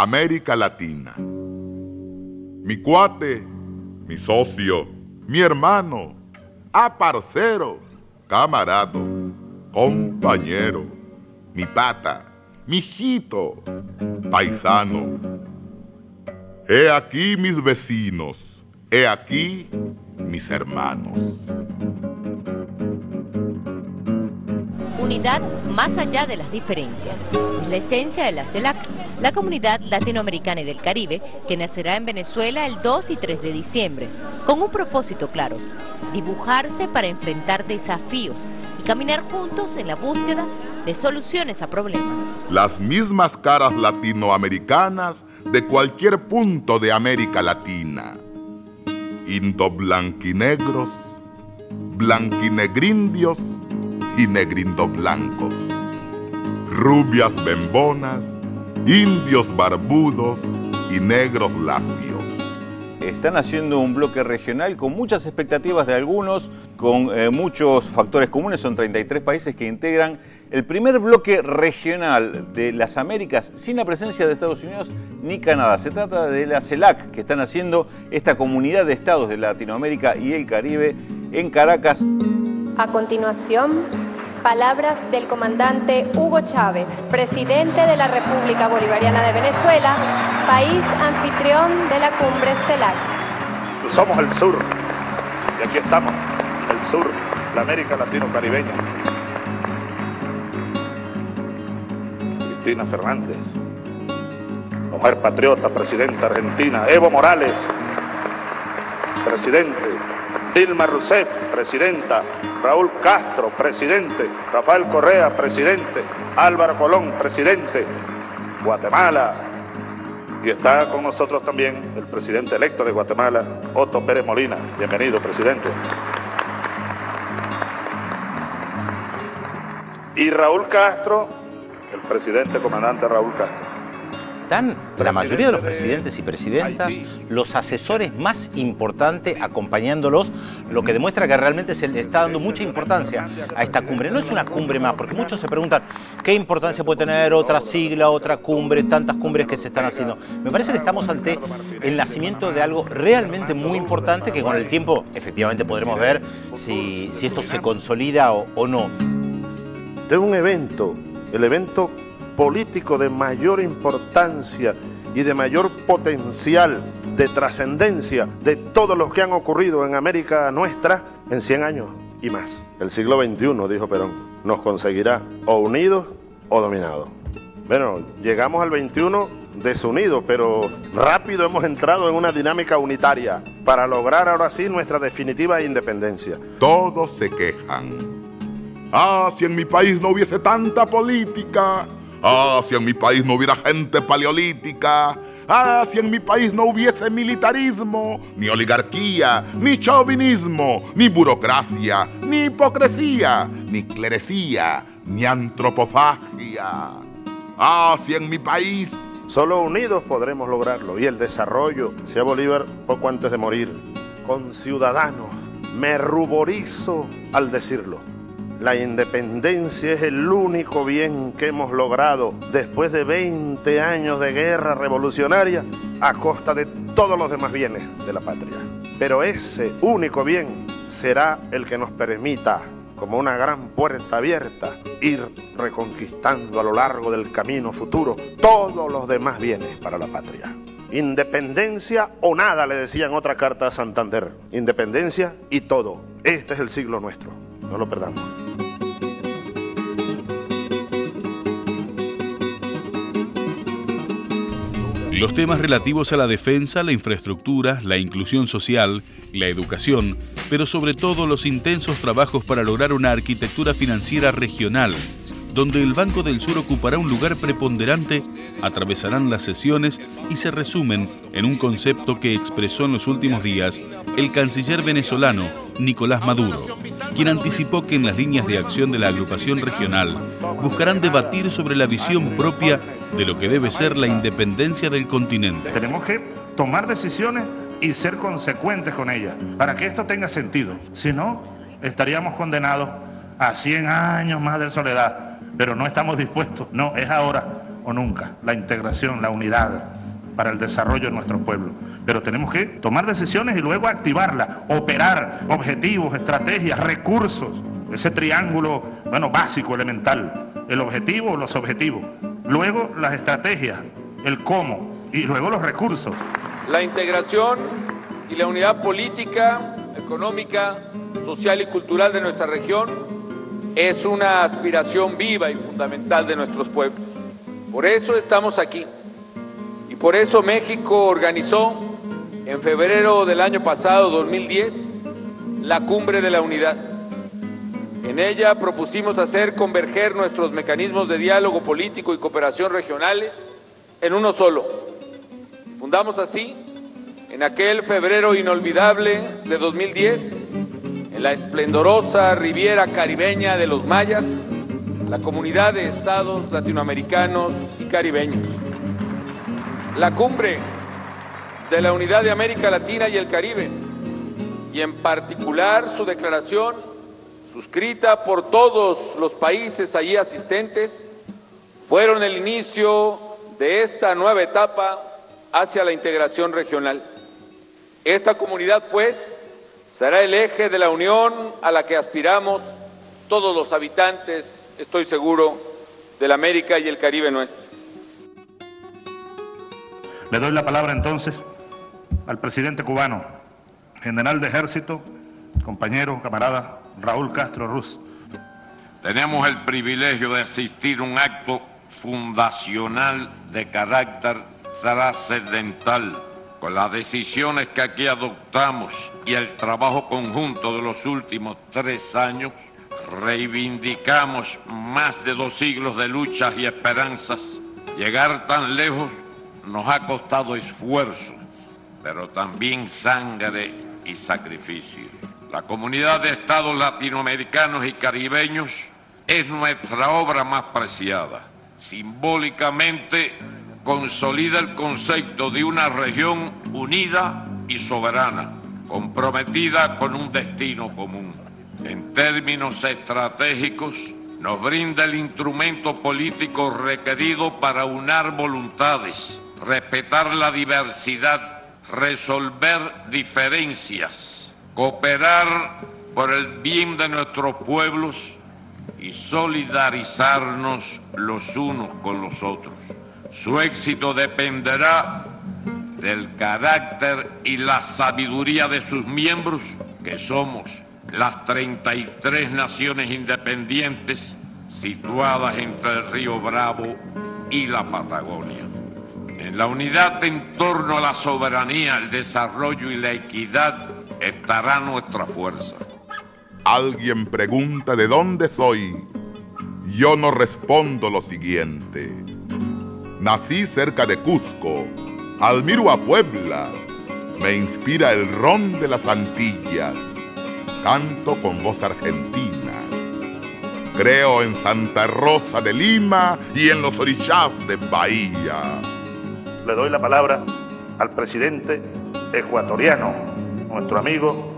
América Latina. Mi cuate, mi socio, mi hermano, aparcero, camarado, compañero, mi pata, mi hijito, paisano. He aquí mis vecinos, he aquí mis hermanos. Unidad más allá de las diferencias. La esencia de la CELAC, la Comunidad Latinoamericana y del Caribe, que nacerá en Venezuela el 2 y 3 de diciembre, con un propósito claro, dibujarse para enfrentar desafíos y caminar juntos en la búsqueda de soluciones a problemas. Las mismas caras latinoamericanas de cualquier punto de América Latina. Indoblanquinegros, blanquinegrindios y negrindoblancos. Rubias bembonas, indios barbudos y negros lacios están haciendo un bloque regional con muchas expectativas de algunos, con eh, muchos factores comunes, son 33 países que integran el primer bloque regional de las Américas sin la presencia de Estados Unidos ni Canadá. Se trata de la CELAC, que están haciendo esta comunidad de estados de Latinoamérica y el Caribe en Caracas. A continuación, palabras del comandante Hugo Chávez, presidente de la República Bolivariana de Venezuela, país anfitrión de la cumbre CELAC. Somos el sur, y aquí estamos, el sur, la América Latino-Caribeña. Cristina Fernández, mujer patriota, presidenta argentina, Evo Morales, presidente, Dilma Rousseff, presidenta, Raúl Castro, presidente, Rafael Correa, presidente, Álvaro Colón, presidente, Guatemala. Y está con nosotros también el presidente electo de Guatemala, Otto Pérez Molina. Bienvenido, presidente. Y Raúl Castro, el presidente comandante Raúl Castro están la mayoría de los presidentes y presidentas, los asesores más importantes acompañándolos, lo que demuestra que realmente se le está dando mucha importancia a esta cumbre. No es una cumbre más, porque muchos se preguntan qué importancia puede tener otra sigla, otra cumbre, tantas cumbres que se están haciendo. Me parece que estamos ante el nacimiento de algo realmente muy importante que con el tiempo efectivamente podremos ver si, esto se consolida o, o no. De un evento, el evento político de mayor importancia y de mayor potencial de trascendencia de todos los que han ocurrido en América nuestra en 100 años y más. El siglo XXI, dijo Perón, nos conseguirá o unidos o dominados. Bueno, llegamos al XXI desunidos, pero rápido hemos entrado en una dinámica unitaria para lograr ahora sí nuestra definitiva independencia. Todos se quejan. Ah, si en mi país no hubiese tanta política, Ah, si en mi país no hubiera gente paleolítica. Ah, si en mi país no hubiese militarismo, ni oligarquía, ni chauvinismo, ni burocracia, ni hipocresía, ni clerecía, ni antropofagia. Ah, si en mi país... Solo unidos podremos lograrlo y el desarrollo, sea Bolívar poco antes de morir, con ciudadanos. Me ruborizo al decirlo la independencia es el único bien que hemos logrado después de 20 años de guerra revolucionaria a costa de todos los demás bienes de la patria. Pero ese único bien será el que nos permita, como una gran puerta abierta, ir reconquistando a lo largo del camino futuro todos los demás bienes para la patria. Independencia o nada, le decían otra carta a Santander. Independencia y todo. Este es el siglo nuestro. No lo perdamos. Los temas relativos a la defensa, la infraestructura, la inclusión social, la educación, pero sobre todo los intensos trabajos para lograr una arquitectura financiera regional donde el Banco del Sur ocupará un lugar preponderante, atravesarán las sesiones y se resumen en un concepto que expresó en los últimos días el canciller venezolano Nicolás Maduro, quien anticipó que en las líneas de acción de la agrupación regional buscarán debatir sobre la visión propia de lo que debe ser la independencia del continente. Tenemos que tomar decisiones y ser consecuentes con ellas para que esto tenga sentido. Si no, estaríamos condenados a 100 años más de soledad pero no estamos dispuestos. No, es ahora. o nunca, la integración, la unidad para el desarrollo de nuestro pueblo. Pero tenemos que tomar decisiones y luego activarla, operar objetivos, estrategias, recursos, ese triángulo, bueno, básico, elemental, el objetivo, los objetivos, luego las estrategias, el cómo y luego los recursos. La integración y la unidad política, económica, social y cultural de nuestra región es una aspiración viva y fundamental de nuestros pueblos. Por eso estamos aquí y por eso México organizó en febrero del año pasado, 2010, la Cumbre de la Unidad. En ella propusimos hacer converger nuestros mecanismos de diálogo político y cooperación regionales en uno solo. Fundamos así, en aquel febrero inolvidable de 2010, la esplendorosa Riviera Caribeña de los Mayas, la comunidad de estados latinoamericanos y caribeños. La cumbre de la Unidad de América Latina y el Caribe, y en particular su declaración, suscrita por todos los países allí asistentes, fueron el inicio de esta nueva etapa hacia la integración regional. Esta comunidad, pues, será el eje de la unión a la que aspiramos todos los habitantes, estoy seguro, de la América y el Caribe nuestro. Le doy la palabra entonces al presidente cubano, general de ejército, compañero, camarada Raúl Castro Ruz. Tenemos el privilegio de asistir a un acto fundacional de carácter trascendental. Con las decisiones que aquí adoptamos y el trabajo conjunto de los últimos tres años, reivindicamos más de dos siglos de luchas y esperanzas. Llegar tan lejos nos ha costado esfuerzo, pero también sangre y sacrificio. La comunidad de estados latinoamericanos y caribeños es nuestra obra más preciada. Simbólicamente consolida el concepto de una región unida y soberana, comprometida con un destino común. En términos estratégicos, nos brinda el instrumento político requerido para unar voluntades, respetar la diversidad, resolver diferencias, cooperar por el bien de nuestros pueblos y solidarizarnos los unos con los otros. Su éxito dependerá del carácter y la sabiduría de sus miembros, que somos las 33 naciones independientes situadas entre el río Bravo y la Patagonia. En la unidad en torno a la soberanía, el desarrollo y la equidad estará nuestra fuerza. Alguien pregunta de dónde soy. Yo no respondo lo siguiente. Nací cerca de Cusco, admiro a Puebla, me inspira el ron de las Antillas, canto con voz argentina. Creo en Santa Rosa de Lima y en los orishas de Bahía. Le doy la palabra al presidente ecuatoriano, nuestro amigo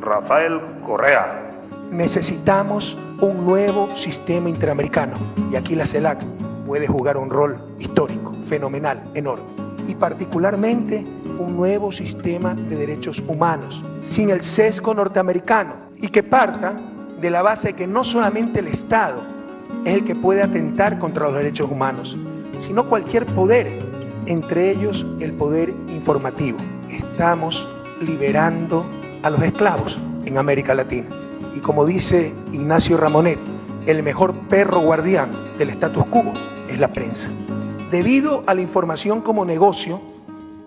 Rafael Correa. Necesitamos un nuevo sistema interamericano y aquí la CELAC puede jugar un rol histórico, fenomenal, enorme. Y particularmente un nuevo sistema de derechos humanos, sin el sesgo norteamericano, y que parta de la base de que no solamente el Estado es el que puede atentar contra los derechos humanos, sino cualquier poder, entre ellos el poder informativo. Estamos liberando a los esclavos en América Latina. Y como dice Ignacio Ramonet, el mejor perro guardián del status quo es la prensa. Debido a la información como negocio,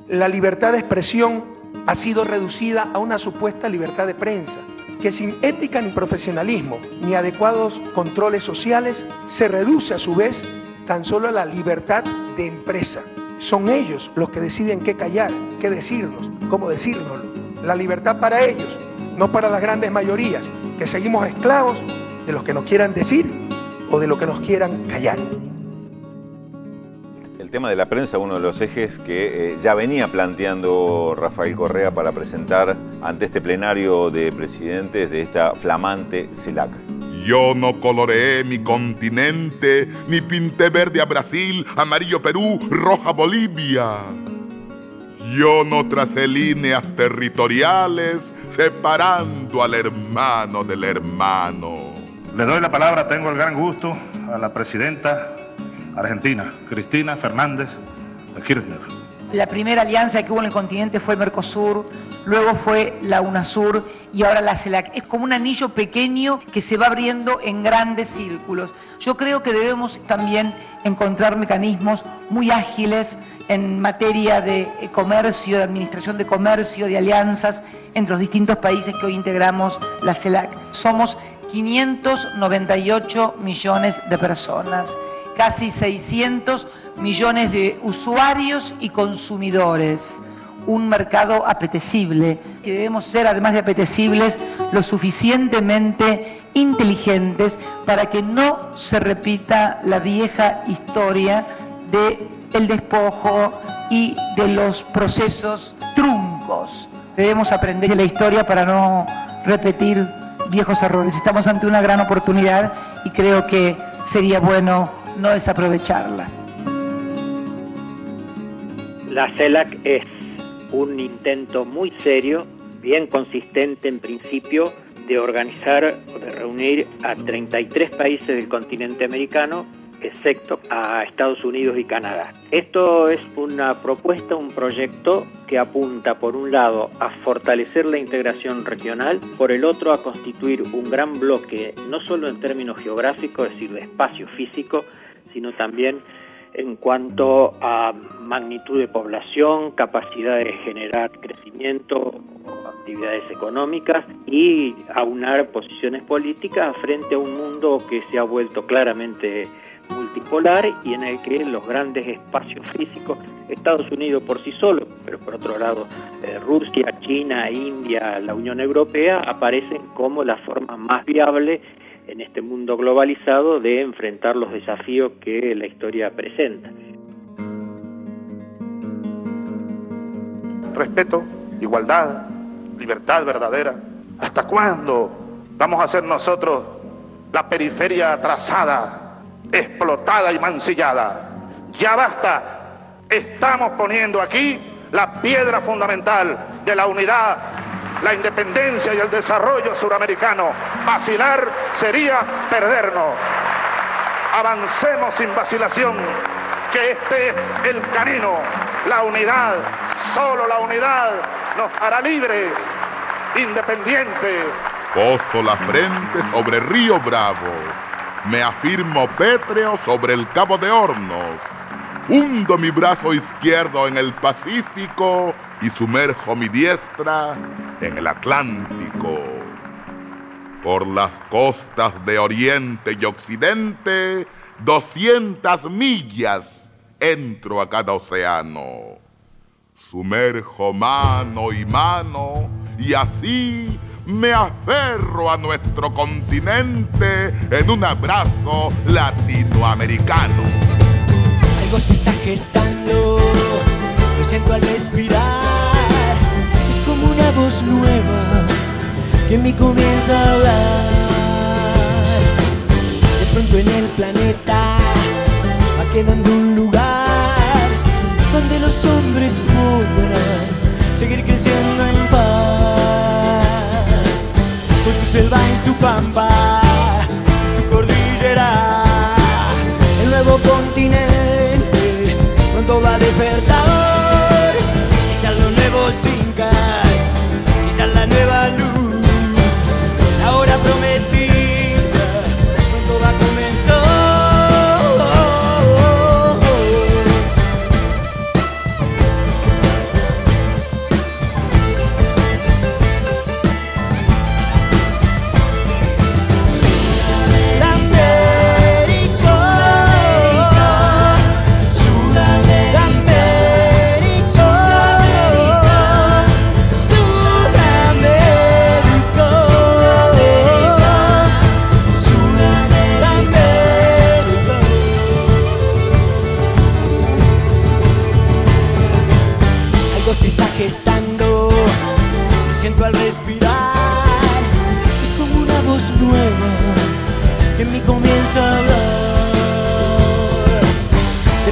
la libertad de expresión ha sido reducida a una supuesta libertad de prensa, que sin ética ni profesionalismo ni adecuados controles sociales se reduce a su vez tan solo a la libertad de empresa. Son ellos los que deciden qué callar, qué decirnos, cómo decírnoslo. La libertad para ellos, no para las grandes mayorías, que seguimos esclavos de los que nos quieran decir o de lo que nos quieran callar. El tema de la prensa, uno de los ejes que eh, ya venía planteando Rafael Correa para presentar ante este plenario de presidentes de esta flamante CELAC. Yo no coloreé mi continente, ni pinté verde a Brasil, amarillo Perú, roja Bolivia. Yo no tracé líneas territoriales separando al hermano del hermano. Le doy la palabra, tengo el gran gusto, a la presidenta argentina, Cristina Fernández de Kirchner. La primera alianza que hubo en el continente fue Mercosur, luego fue la UNASUR y ahora la CELAC. Es como un anillo pequeño que se va abriendo en grandes círculos. Yo creo que debemos también encontrar mecanismos muy ágiles en materia de comercio, de administración de comercio, de alianzas entre los distintos países que hoy integramos la CELAC. Somos 598 millones de personas, casi 600 millones de usuarios y consumidores. Un mercado apetecible, que debemos ser, además de apetecibles, lo suficientemente inteligentes para que no se repita la vieja historia de el despojo y de los procesos truncos. Debemos aprender de la historia para no repetir viejos errores. Estamos ante una gran oportunidad y creo que sería bueno no desaprovecharla. La CELAC es un intento muy serio, bien consistente en principio, de organizar o de reunir a 33 países del continente americano excepto a Estados Unidos y Canadá. Esto es una propuesta, un proyecto que apunta por un lado a fortalecer la integración regional, por el otro a constituir un gran bloque, no solo en términos geográficos, es decir, de espacio físico, sino también en cuanto a magnitud de población, capacidad de generar crecimiento, actividades económicas y aunar posiciones políticas frente a un mundo que se ha vuelto claramente multipolar y en el que los grandes espacios físicos, Estados Unidos por sí solo, pero por otro lado eh, Rusia, China, India, la Unión Europea, aparecen como la forma más viable en este mundo globalizado de enfrentar los desafíos que la historia presenta. Respeto, igualdad, libertad verdadera. ¿Hasta cuándo vamos a ser nosotros la periferia atrasada explotada y mancillada. Ya basta. Estamos poniendo aquí la piedra fundamental de la unidad, la independencia y el desarrollo suramericano. Vacilar sería perdernos. Avancemos sin vacilación, que este es el camino, la unidad, solo la unidad nos hará libres, independientes. Poso la frente sobre Río Bravo me afirmo pétreo sobre el Cabo de Hornos. Hundo mi brazo izquierdo en el Pacífico y sumerjo mi diestra en el Atlántico. Por las costas de Oriente y Occidente, 200 millas entro a cada océano. Sumerjo mano y mano y así me aferro a nuestro continente en un abrazo latinoamericano. Se está gestando, lo siento al respirar. Es como una voz nueva que me comienza a hablar. De pronto en el planeta va quedando un lugar donde los hombres podrán seguir creciendo en paz con su selva y su pampa, su cordillera.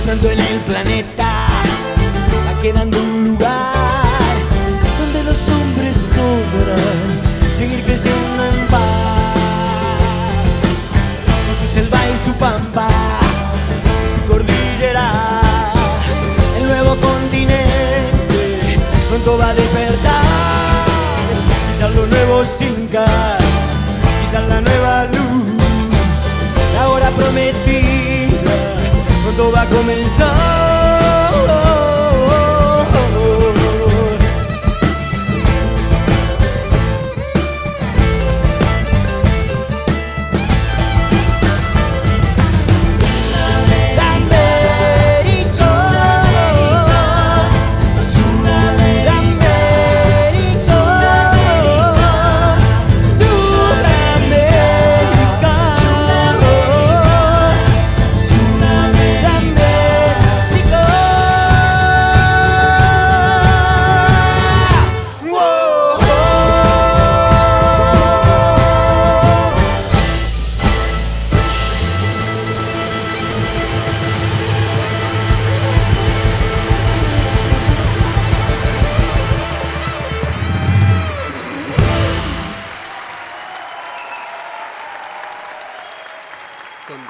En el planeta, va quedando un lugar donde los hombres podrán seguir creciendo en paz. Su selva y su pampa, su cordillera, el nuevo continente pronto va a despertar. Quizás los nuevos pronto va a comenzar.